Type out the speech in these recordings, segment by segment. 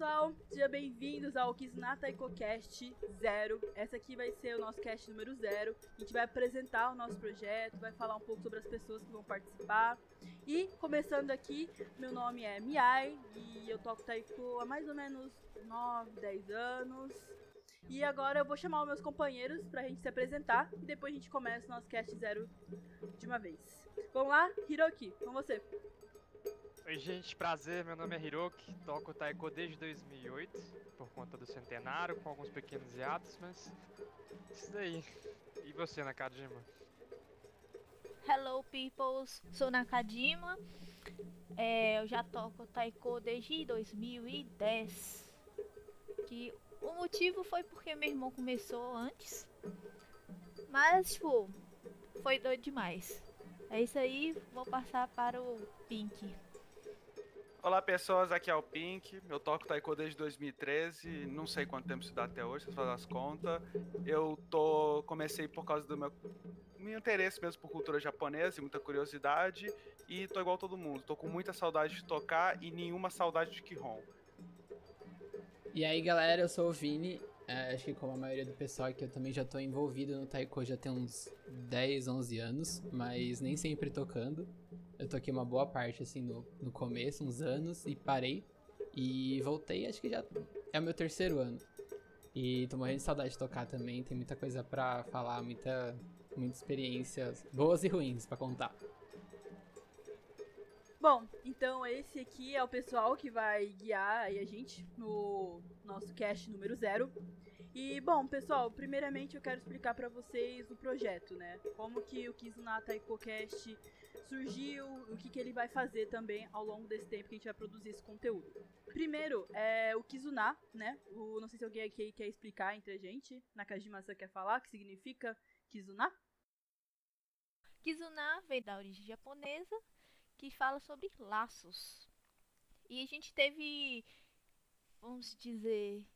Pessoal, sejam bem-vindos ao Kizuna EcoCast Zero. Essa aqui vai ser o nosso cast número zero. A gente vai apresentar o nosso projeto, vai falar um pouco sobre as pessoas que vão participar. E, começando aqui, meu nome é Miai e eu toco taiko há mais ou menos 9, 10 anos. E agora eu vou chamar os meus companheiros pra gente se apresentar e depois a gente começa o nosso cast zero de uma vez. Vamos lá, Hiroki, com você. Oi gente, prazer, meu nome é Hiroki, toco Taiko desde 2008, por conta do centenário, com alguns pequenos hiatos, mas isso daí. E você, Nakajima? Hello peoples, sou Nakajima, é, eu já toco Taiko desde 2010, que o motivo foi porque meu irmão começou antes, mas tipo, foi doido demais. É isso aí, vou passar para o Pink. Olá pessoas, aqui é o Pink, eu toco Taiko desde 2013, não sei quanto tempo isso dá até hoje, vocês fazem as contas. Eu tô comecei por causa do meu, meu interesse mesmo por cultura japonesa e muita curiosidade, e tô igual todo mundo, tô com muita saudade de tocar e nenhuma saudade de Kihon. E aí galera, eu sou o Vini, é, acho que como a maioria do pessoal aqui, eu também já tô envolvido no Taiko já tem uns 10, 11 anos, mas nem sempre tocando. Eu toquei uma boa parte, assim, no, no começo, uns anos, e parei. E voltei, acho que já é o meu terceiro ano. E tô morrendo de saudade de tocar também, tem muita coisa pra falar, muita, muitas experiências boas e ruins pra contar. Bom, então esse aqui é o pessoal que vai guiar a gente no nosso cast número zero. E bom, pessoal, primeiramente eu quero explicar para vocês o projeto, né? Como que o Kizunata EcoCast surgiu, o que, que ele vai fazer também ao longo desse tempo que a gente vai produzir esse conteúdo. Primeiro, é o Kizuna, né? O, não sei se alguém aqui quer explicar entre a gente. Nakajima, você quer falar o que significa Kizuna? Kizuna vem da origem japonesa, que fala sobre laços. E a gente teve, vamos dizer,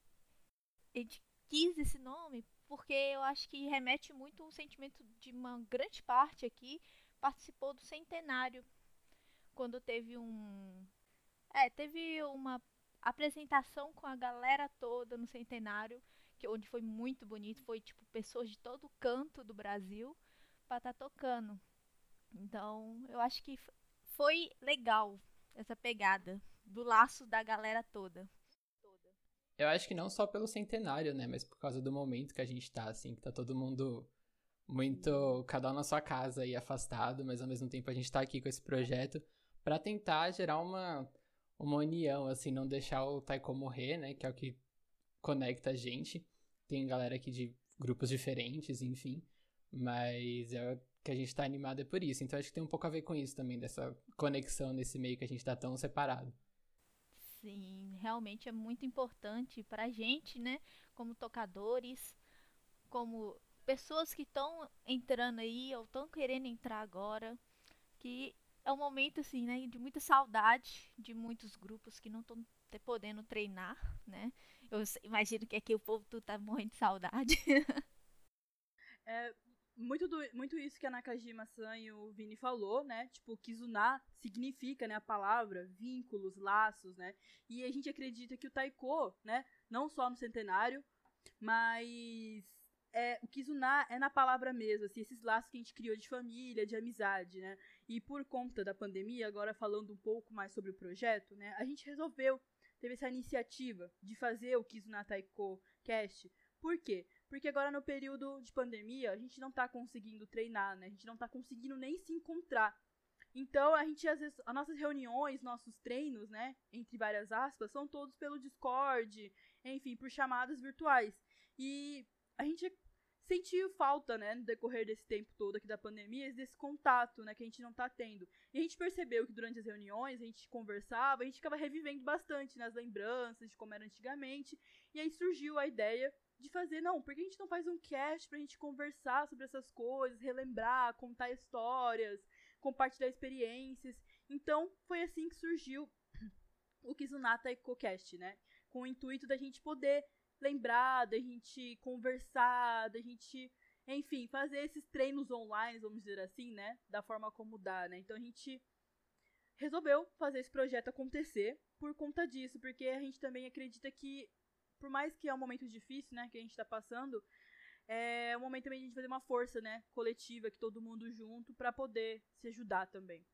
a gente quis esse nome porque eu acho que remete muito ao sentimento de uma grande parte aqui participou do centenário quando teve um é teve uma apresentação com a galera toda no centenário que onde foi muito bonito foi tipo pessoas de todo canto do Brasil para estar tá tocando então eu acho que foi legal essa pegada do laço da galera toda eu acho que não só pelo centenário, né? Mas por causa do momento que a gente tá, assim, que tá todo mundo muito. cada um na sua casa e afastado, mas ao mesmo tempo a gente tá aqui com esse projeto para tentar gerar uma, uma união, assim, não deixar o Taiko morrer, né? Que é o que conecta a gente. Tem galera aqui de grupos diferentes, enfim. Mas é que a gente tá animado é por isso. Então acho que tem um pouco a ver com isso também, dessa conexão nesse meio que a gente tá tão separado. Sim, realmente é muito importante para a gente, né? Como tocadores, como pessoas que estão entrando aí ou estão querendo entrar agora, que é um momento assim, né, de muita saudade de muitos grupos que não estão podendo treinar, né? Eu imagino que aqui o povo tudo tá morrendo de saudade. é, muito, do, muito isso que a Nakajima-san e o Vini falou, né? Tipo, Kizuna significa, né, a palavra, vínculos, laços, né? E a gente acredita que o Taiko, né, não só no centenário, mas é, o Kizuna é na palavra mesmo, assim, esses laços que a gente criou de família, de amizade, né? E por conta da pandemia, agora falando um pouco mais sobre o projeto, né, a gente resolveu, teve essa iniciativa de fazer o Kizuna Taiko Cast. Por quê? Porque agora no período de pandemia, a gente não tá conseguindo treinar, né? A gente não tá conseguindo nem se encontrar. Então, a gente, às vezes, as nossas reuniões, nossos treinos, né, entre várias aspas, são todos pelo Discord, enfim, por chamadas virtuais. E a gente sentiu falta, né, no decorrer desse tempo todo aqui da pandemia, desse contato, né, que a gente não tá tendo. E a gente percebeu que durante as reuniões, a gente conversava, a gente ficava revivendo bastante nas né, lembranças de como era antigamente, e aí surgiu a ideia de fazer, não, porque a gente não faz um cast pra gente conversar sobre essas coisas, relembrar, contar histórias, compartilhar experiências. Então, foi assim que surgiu o Kizunata EcoCast, né? Com o intuito da gente poder lembrar, da gente conversar, da gente, enfim, fazer esses treinos online, vamos dizer assim, né? Da forma como dá, né? Então a gente resolveu fazer esse projeto acontecer por conta disso, porque a gente também acredita que, por mais que é um momento difícil, né, que a gente tá passando, é um momento também de a gente fazer uma força, né, coletiva, que todo mundo junto, para poder se ajudar também.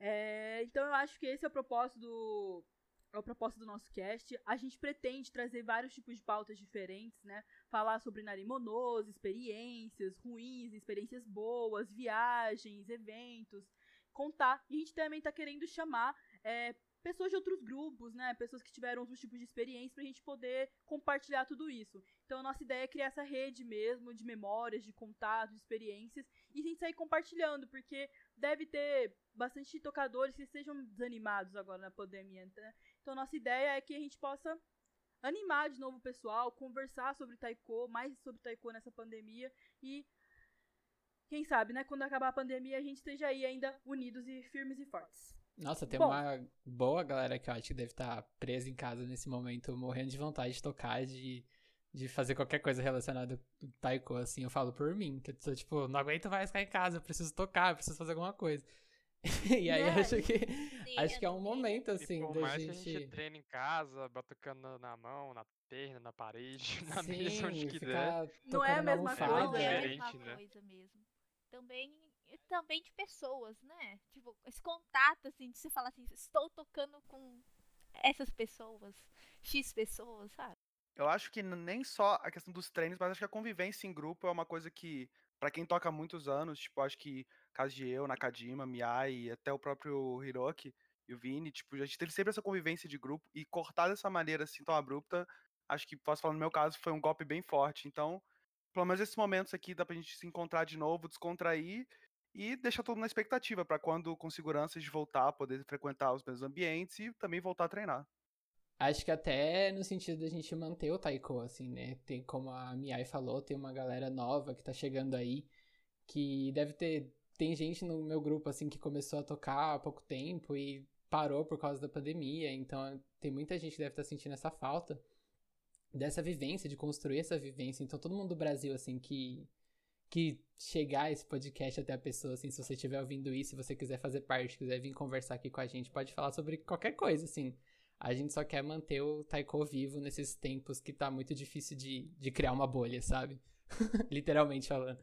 É, então eu acho que esse é o propósito do, é o propósito do nosso cast. A gente pretende trazer vários tipos de pautas diferentes, né? Falar sobre narimonose, experiências ruins, experiências boas, viagens, eventos, contar. E a gente também tá querendo chamar é, pessoas de outros grupos, né? Pessoas que tiveram outros tipos de experiência pra gente poder compartilhar tudo isso. Então a nossa ideia é criar essa rede mesmo de memórias, de contatos, de experiências e a gente sair compartilhando, porque deve ter bastante tocadores que sejam desanimados agora na pandemia, né? Então nossa ideia é que a gente possa animar de novo o pessoal, conversar sobre taiko, mais sobre taiko nessa pandemia e quem sabe, né, quando acabar a pandemia a gente esteja aí ainda unidos e firmes e fortes. Nossa, tem Bom. uma boa galera que eu acho que deve estar presa em casa nesse momento, morrendo de vontade de tocar, de, de fazer qualquer coisa relacionada com taiko, assim, eu falo por mim, que eu tô, tipo, não aguento mais ficar em casa, eu preciso tocar, eu preciso fazer alguma coisa. e aí Né? acho que Sim, acho que é um também. momento, E assim, por da mais que a gente... gente treine em casa, batucando na mão, na perna, na parede, na mesa, Sim, onde quiser. Não é a mesma almofada. coisa, é a diferente, mesma né? coisa mesmo. Também, e também de pessoas, né? Tipo, esse contato, assim, de você falar assim, estou tocando com essas pessoas, X pessoas, sabe? Eu acho que nem só a questão dos treinos, mas acho que a convivência em grupo é uma coisa que, pra quem toca há muitos anos, tipo, acho que caso de eu, Nakajima, Miai até o próprio Hiroki e o Vini, tipo, a gente teve sempre essa convivência de grupo e cortar dessa maneira assim tão abrupta, acho que posso falar no meu caso, foi um golpe bem forte. Então, pelo menos esses momentos aqui dá pra gente se encontrar de novo, descontrair e deixar mundo na expectativa pra quando com segurança gente voltar, poder frequentar os mesmos ambientes e também voltar a treinar. Acho que até no sentido da gente manter o taiko, assim, né? Tem, como a Miai falou, tem uma galera nova que tá chegando aí, que deve ter. Tem gente no meu grupo, assim, que começou a tocar há pouco tempo e parou por causa da pandemia, então tem muita gente que deve estar sentindo essa falta dessa vivência, de construir essa vivência. Então todo mundo do Brasil, assim, que que chegar esse podcast até a pessoa, assim, se você estiver ouvindo isso, se você quiser fazer parte, quiser vir conversar aqui com a gente, pode falar sobre qualquer coisa, assim. A gente só quer manter o Taiko vivo nesses tempos que tá muito difícil de, de criar uma bolha, sabe? Literalmente falando.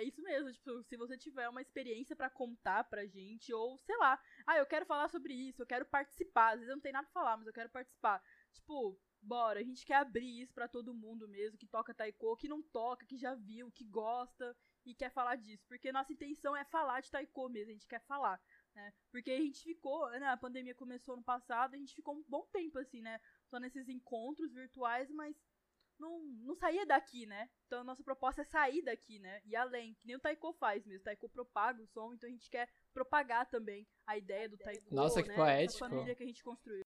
É, isso mesmo, tipo, se você tiver uma experiência pra contar pra gente, ou sei lá, ah, eu quero falar sobre isso, eu quero participar, às vezes eu não tenho nada pra falar, mas eu quero participar. Tipo, bora, a gente quer abrir isso pra todo mundo mesmo, que toca taiko, que não toca, que já viu, que gosta e quer falar disso, porque nossa intenção é falar de taiko mesmo, a gente quer falar, né? Porque a gente ficou, né, a pandemia começou no passado, a gente ficou um bom tempo assim, né, só nesses encontros virtuais, mas não, não saía daqui, né? Então a nossa proposta é sair daqui, né? E além, que nem o Taiko faz mesmo. O Taiko propaga o som, então a gente quer propagar também a ideia do Taiko. Nossa, que né? poético. Essa família que a gente construiu.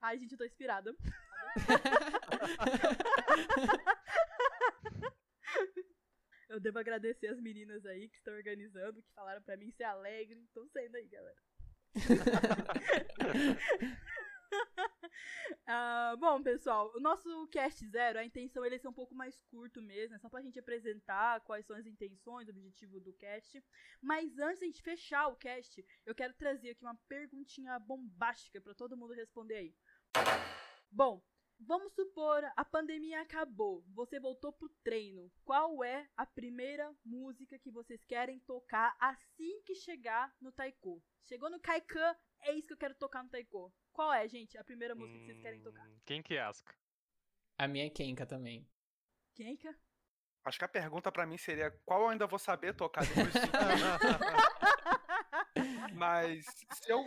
Ai, gente, eu tô inspirada. Eu devo agradecer as meninas aí que estão organizando, que falaram pra mim ser alegre. Estão sendo aí, galera. Ah, bom, pessoal, o nosso cast zero, a intenção ele é ser um pouco mais curto mesmo, é só pra gente apresentar quais são as intenções, o objetivo do cast. Mas antes de a gente fechar o cast, eu quero trazer aqui uma perguntinha bombástica pra todo mundo responder aí. Bom, vamos supor a pandemia acabou, você voltou pro treino. Qual é a primeira música que vocês querem tocar assim que chegar no taiko? Chegou no Kaikan, é isso que eu quero tocar no taiko. Qual é, gente, a primeira música que vocês querem tocar? Hum, Quem que asca? A minha é Kenka também. Kenka? Acho que a pergunta pra mim seria qual eu ainda vou saber tocar depois. Mas se eu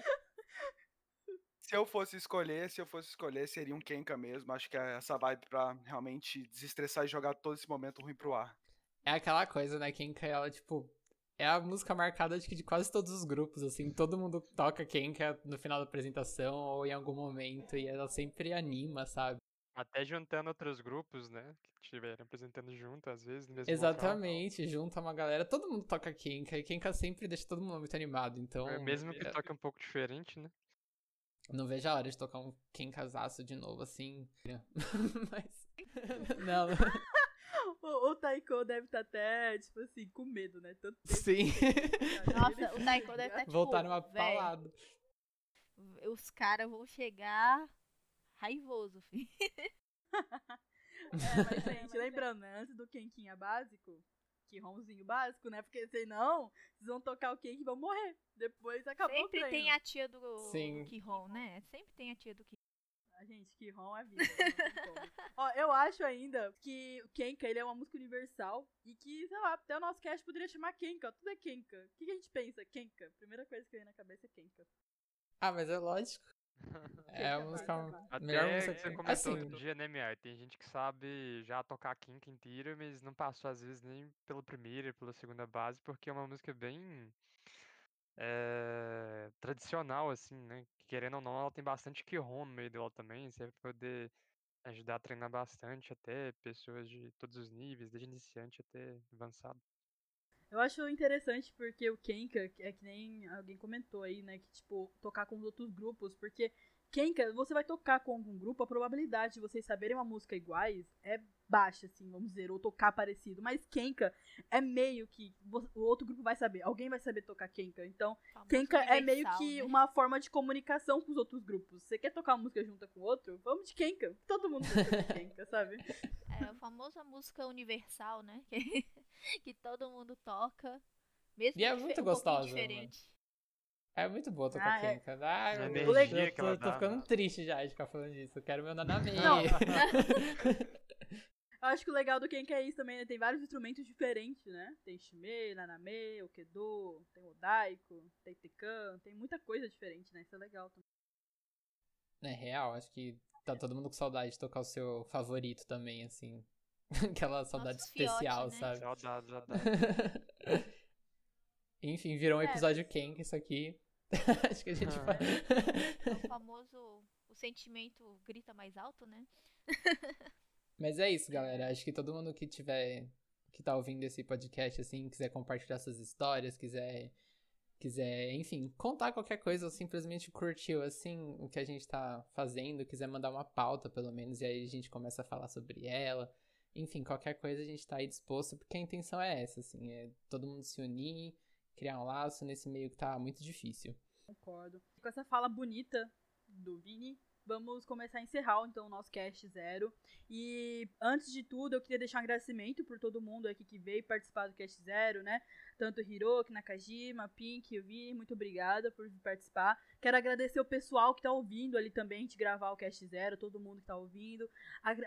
se eu fosse escolher, se eu fosse escolher, seria um Kenka mesmo. Acho que é essa vibe pra realmente desestressar e jogar todo esse momento ruim pro ar. É aquela coisa, né? Kenka, ela, tipo, é a música marcada acho que de quase todos os grupos, assim. Todo mundo toca Kenka no final da apresentação ou em algum momento e ela sempre anima, sabe? Até juntando outros grupos, né? Que estiverem apresentando junto, às vezes, no mesmo local. Exatamente, junta uma galera, todo mundo toca Kenka e Kenka sempre deixa todo mundo muito animado, então. É, Mesmo que é, toque um pouco diferente, né? Não vejo a hora de tocar um Kenkazaço de novo, assim. Mas. Não, O, o Taiko deve estar até, tipo assim, com medo, né? Tanto tempo sim. que tá Nossa, o Taiko deve estar tipo, Voltar numa véi, palada. Os caras vão chegar raivoso, filho. É, mas, gente, lembrando, né? Antes do Kenkinha básico, Kihonzinho básico, né? Porque senão, vocês vão tocar o Ken e vão morrer. Depois acabou Sempre o treino. tem a tia do Sim. Kihon, né? Sempre tem a tia do Kihon. Ah, gente, Kihon é vida. como. Ó, eu acho ainda que o Kenka, ele é uma música universal e que, sei lá, até o nosso cast poderia chamar Kenka. Tudo é Kenka. O que, que a gente pensa? Kenka. Primeira coisa que vem na cabeça é Kenka. Ah, mas é lógico. É a música. Até melhor que música você que- comentou Assim, dia, né, Miai? Tem gente que sabe já tocar a quinta inteira, mas não passou, às vezes, nem pela primeira, pela segunda base, porque é uma música bem eh, tradicional, assim, né? que, Querendo ou não, ela tem bastante Kihon no meio dela também, você vai poder ajudar a treinar bastante até pessoas de todos os níveis, desde iniciante até avançado. Eu acho interessante porque o Kenka, é que nem alguém comentou aí, né? Que, tipo, tocar com os outros grupos, porque Kenka, você vai tocar com algum grupo, a probabilidade de vocês saberem uma música iguais é baixa, assim, vamos dizer, ou tocar parecido. Mas Kenka é meio que o outro grupo vai saber, alguém vai saber tocar Kenka. Então, Famoso Kenka é meio que né? uma forma de comunicação com os outros grupos. Você quer tocar uma música junto com o outro? Vamos de Kenka. Todo mundo tocar Kenka, sabe? É a famosa música universal, né? Que, que todo mundo toca. Mesmo E é muito um gostosa, mano. diferente. É muito boa tocar Ah, é. Kenka. Ai, A meu energia Deus, eu que ela tô, tô dá. ficando triste já de ficar falando disso. Eu quero meu Naname. Não. Eu acho que o legal do Kenka é isso também, né? Tem vários instrumentos diferentes, né? Tem shime, naname, okedo, tem odaiko, tem tekan, tem muita coisa diferente, né? Isso é legal também. É real, acho que tá todo mundo com saudade de tocar o seu favorito também, assim. Aquela saudade fiote, especial, né? sabe? Saudade, saudade. Enfim, virou um É, episódio Kenka isso aqui. acho que a gente Ah. vai. O famoso. O sentimento grita mais alto, né? Mas é isso, galera. Acho que todo mundo que tiver. que tá ouvindo esse podcast, assim, quiser compartilhar suas histórias, quiser. Quiser, enfim, contar qualquer coisa ou simplesmente curtiu, assim, o que a gente tá fazendo, quiser mandar uma pauta, pelo menos, e aí a gente começa a falar sobre ela. Enfim, qualquer coisa a gente tá aí disposto, porque a intenção é essa, assim, é todo mundo se unir, criar um laço nesse meio que tá muito difícil. Concordo. Com essa fala bonita do Vini, vamos começar a encerrar então o nosso cast zero. E antes de tudo, eu queria deixar um agradecimento por todo mundo aqui que veio participar do cast zero, né? Tanto Hiroki, Nakajima, Pink, o Vini, muito obrigada por participar. Quero agradecer o pessoal que tá ouvindo ali também de gravar o cast zero, todo mundo que tá ouvindo.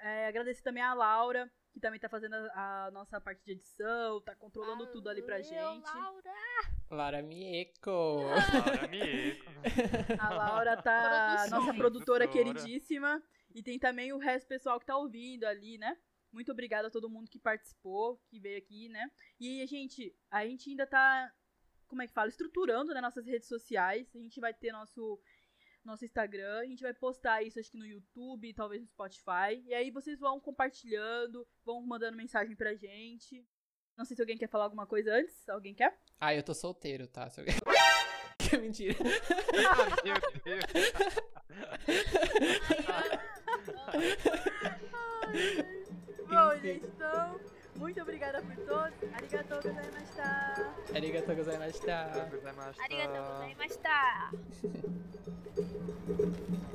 É, agradecer também a Laura, que também tá fazendo a, a nossa parte de edição, tá controlando tudo ali pra gente. Laura! Lara Mieko! Laura Mieko. A Laura tá Produções. nossa produtora Produtora. queridíssima. E tem também o resto do pessoal que tá ouvindo ali, né? Muito obrigada a todo mundo que participou, que veio aqui, né? E, gente, a gente ainda tá, como é que fala? Estruturando né, nossas redes sociais. A gente vai ter nosso, nosso Instagram, a gente vai postar isso acho que no YouTube, talvez no Spotify. E aí vocês vão compartilhando, vão mandando mensagem pra gente. Não sei se alguém quer falar alguma coisa antes. Alguém quer? Ah, eu tô solteiro, tá? Se alguém- Que mentira. Ah, meu Deus. Bom, Enfim. gente, então, muito obrigada por todos. Arigatou gozaimashita. Arigatou gozaimashita. Gozaimasu. Arigatou gozaimashita! Thank you.